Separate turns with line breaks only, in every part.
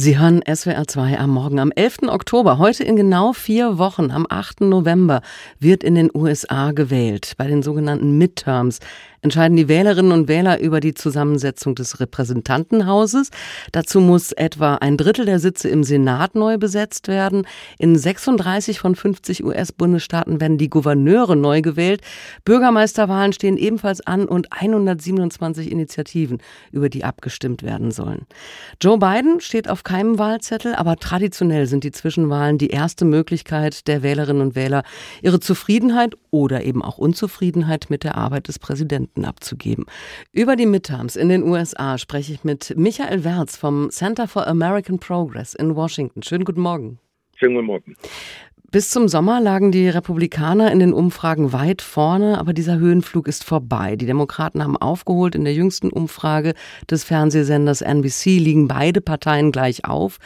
Sie hören SWR 2 am Morgen am 11. Oktober. Heute in genau vier Wochen, am 8. November, wird in den USA gewählt. Bei den sogenannten Midterms entscheiden die Wählerinnen und Wähler über die Zusammensetzung des Repräsentantenhauses. Dazu muss etwa ein Drittel der Sitze im Senat neu besetzt werden. In 36 von 50 US-Bundesstaaten werden die Gouverneure neu gewählt. Bürgermeisterwahlen stehen ebenfalls an und 127 Initiativen, über die abgestimmt werden sollen. Joe Biden steht auf keinem Wahlzettel, aber traditionell sind die Zwischenwahlen die erste Möglichkeit der Wählerinnen und Wähler, ihre Zufriedenheit oder eben auch Unzufriedenheit mit der Arbeit des Präsidenten abzugeben. Über die Midterms in den USA spreche ich mit Michael Werz vom Center for American Progress in Washington. Schönen guten Morgen.
Schönen guten Morgen.
Bis zum Sommer lagen die Republikaner in den Umfragen weit vorne, aber dieser Höhenflug ist vorbei. Die Demokraten haben aufgeholt. In der jüngsten Umfrage des Fernsehsenders NBC liegen beide Parteien gleich auf.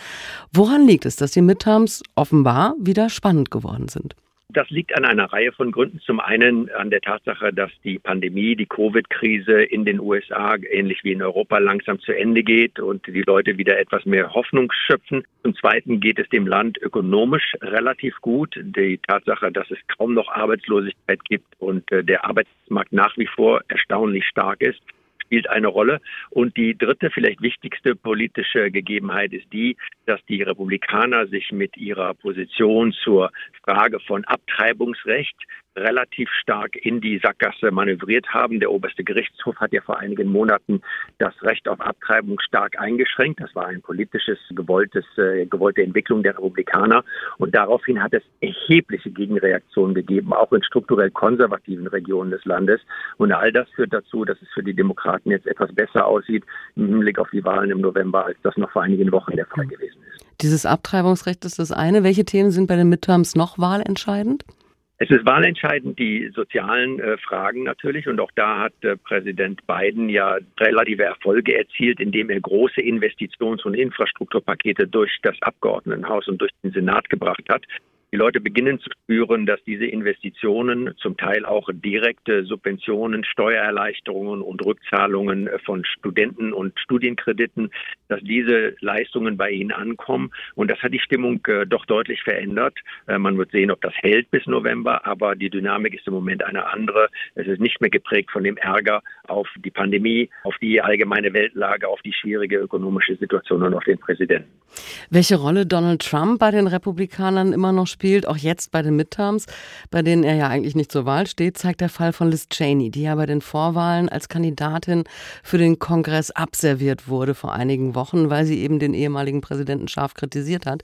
Woran liegt es, dass die Midterms offenbar wieder spannend geworden sind?
Das liegt an einer Reihe von Gründen. Zum einen an der Tatsache, dass die Pandemie, die Covid-Krise in den USA ähnlich wie in Europa langsam zu Ende geht und die Leute wieder etwas mehr Hoffnung schöpfen. Zum Zweiten geht es dem Land ökonomisch relativ gut. Die Tatsache, dass es kaum noch Arbeitslosigkeit gibt und äh, der Arbeitsmarkt nach wie vor erstaunlich stark ist, spielt eine Rolle. Und die dritte, vielleicht wichtigste politische Gegebenheit ist die, dass die Republikaner sich mit ihrer Position zur Frage von Abtreibungsrecht relativ stark in die Sackgasse manövriert haben. Der oberste Gerichtshof hat ja vor einigen Monaten das Recht auf Abtreibung stark eingeschränkt. Das war ein politisches, gewolltes, äh, gewollte Entwicklung der Republikaner. Und daraufhin hat es erhebliche Gegenreaktionen gegeben, auch in strukturell konservativen Regionen des Landes. Und all das führt dazu, dass es für die Demokraten jetzt etwas besser aussieht im Hinblick auf die Wahlen im November, als das noch vor einigen Wochen der Fall gewesen ist.
Dieses Abtreibungsrecht ist das eine. Welche Themen sind bei den Midterms noch wahlentscheidend?
Es ist wahlentscheidend die sozialen äh, Fragen natürlich und auch da hat äh, Präsident Biden ja relative Erfolge erzielt, indem er große Investitions- und Infrastrukturpakete durch das Abgeordnetenhaus und durch den Senat gebracht hat. Die Leute beginnen zu spüren, dass diese Investitionen, zum Teil auch direkte Subventionen, Steuererleichterungen und Rückzahlungen von Studenten und Studienkrediten, dass diese Leistungen bei ihnen ankommen. Und das hat die Stimmung äh, doch deutlich verändert. Äh, man wird sehen, ob das hält bis November, aber die Dynamik ist im Moment eine andere. Es ist nicht mehr geprägt von dem Ärger auf die Pandemie, auf die allgemeine Weltlage, auf die schwierige ökonomische Situation und auf den Präsidenten.
Welche Rolle Donald Trump bei den Republikanern immer noch spielt? Spielt, auch jetzt bei den Midterms, bei denen er ja eigentlich nicht zur Wahl steht, zeigt der Fall von Liz Cheney, die ja bei den Vorwahlen als Kandidatin für den Kongress abserviert wurde vor einigen Wochen, weil sie eben den ehemaligen Präsidenten scharf kritisiert hat.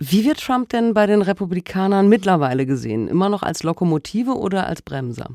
Wie wird Trump denn bei den Republikanern mittlerweile gesehen? Immer noch als Lokomotive oder als Bremser?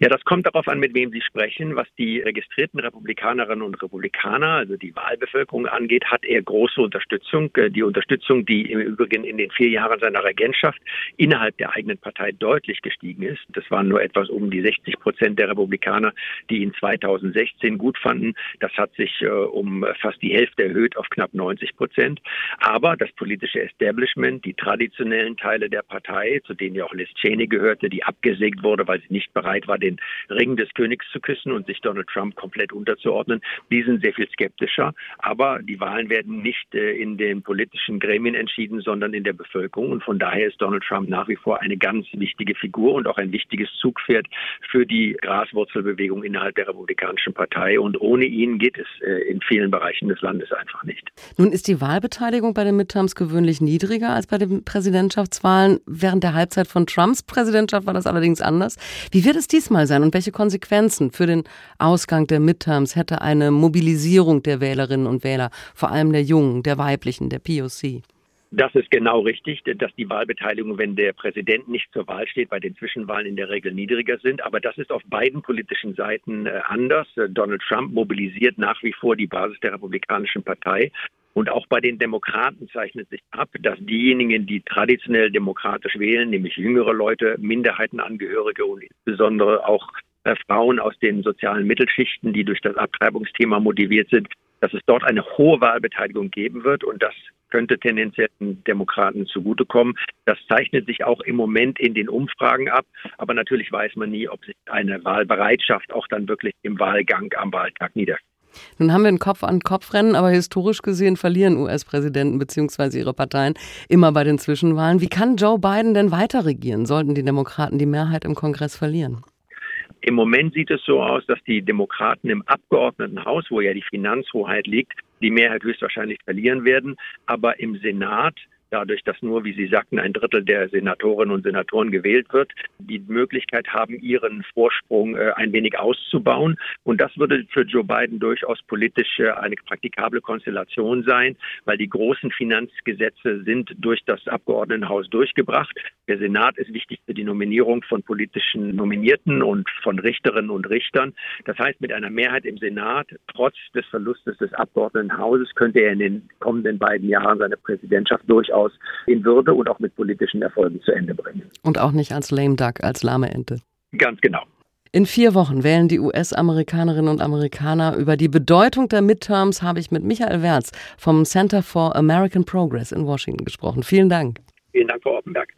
Ja, das kommt darauf an, mit wem Sie sprechen. Was die registrierten Republikanerinnen und Republikaner, also die Wahlbevölkerung angeht, hat er große Unterstützung. Äh, die Unterstützung, die im Übrigen in den vier Jahren seiner Regentschaft innerhalb der eigenen Partei deutlich gestiegen ist. Das waren nur etwas um die 60 Prozent der Republikaner, die ihn 2016 gut fanden. Das hat sich äh, um fast die Hälfte erhöht auf knapp 90 Prozent. Aber das politische Establishment, die traditionellen Teile der Partei, zu denen ja auch Liz Cheney gehörte, die abgesägt wurde, weil sie nicht bereit war, den Ring des Königs zu küssen und sich Donald Trump komplett unterzuordnen. Die sind sehr viel skeptischer. Aber die Wahlen werden nicht äh, in den politischen Gremien entschieden, sondern in der Bevölkerung. Und von daher ist Donald Trump nach wie vor eine ganz wichtige Figur und auch ein wichtiges Zugpferd für die Graswurzelbewegung innerhalb der Republikanischen Partei. Und ohne ihn geht es äh, in vielen Bereichen des Landes einfach nicht.
Nun ist die Wahlbeteiligung bei den Midterms gewöhnlich niedriger als bei den Präsidentschaftswahlen. Während der Halbzeit von Trumps Präsidentschaft war das allerdings anders. Wie wird es diesmal sein und welche Konsequenzen für den Ausgang der Midterms hätte eine Mobilisierung der Wählerinnen und Wähler, vor allem der Jungen, der weiblichen, der POC?
Das ist genau richtig, dass die Wahlbeteiligung, wenn der Präsident nicht zur Wahl steht, bei den Zwischenwahlen in der Regel niedriger sind. Aber das ist auf beiden politischen Seiten äh, anders. Donald Trump mobilisiert nach wie vor die Basis der Republikanischen Partei. Und auch bei den Demokraten zeichnet sich ab, dass diejenigen, die traditionell demokratisch wählen, nämlich jüngere Leute, Minderheitenangehörige und insbesondere auch äh, Frauen aus den sozialen Mittelschichten, die durch das Abtreibungsthema motiviert sind, dass es dort eine hohe Wahlbeteiligung geben wird und das könnte tendenziell den Demokraten zugutekommen. Das zeichnet sich auch im Moment in den Umfragen ab. Aber natürlich weiß man nie, ob sich eine Wahlbereitschaft auch dann wirklich im Wahlgang am Wahltag niederschlägt.
Nun haben wir ein Kopf-an-Kopf-Rennen, aber historisch gesehen verlieren US-Präsidenten bzw. ihre Parteien immer bei den Zwischenwahlen. Wie kann Joe Biden denn weiter regieren, sollten die Demokraten die Mehrheit im Kongress verlieren?
Im Moment sieht es so aus, dass die Demokraten im Abgeordnetenhaus, wo ja die Finanzhoheit liegt, die Mehrheit höchstwahrscheinlich verlieren werden. Aber im Senat dadurch, dass nur, wie Sie sagten, ein Drittel der Senatorinnen und Senatoren gewählt wird, die Möglichkeit haben, ihren Vorsprung äh, ein wenig auszubauen. Und das würde für Joe Biden durchaus politisch äh, eine praktikable Konstellation sein, weil die großen Finanzgesetze sind durch das Abgeordnetenhaus durchgebracht. Der Senat ist wichtig für die Nominierung von politischen Nominierten und von Richterinnen und Richtern. Das heißt, mit einer Mehrheit im Senat, trotz des Verlustes des Abgeordnetenhauses, könnte er in den kommenden beiden Jahren seine Präsidentschaft durchaus in Würde und auch mit politischen Erfolgen zu Ende bringen.
Und auch nicht als lame duck, als lahme Ente.
Ganz genau.
In vier Wochen wählen die US-Amerikanerinnen und Amerikaner. Über die Bedeutung der Midterms habe ich mit Michael Wertz vom Center for American Progress in Washington gesprochen. Vielen Dank.
Vielen Dank, Frau Oppenberg.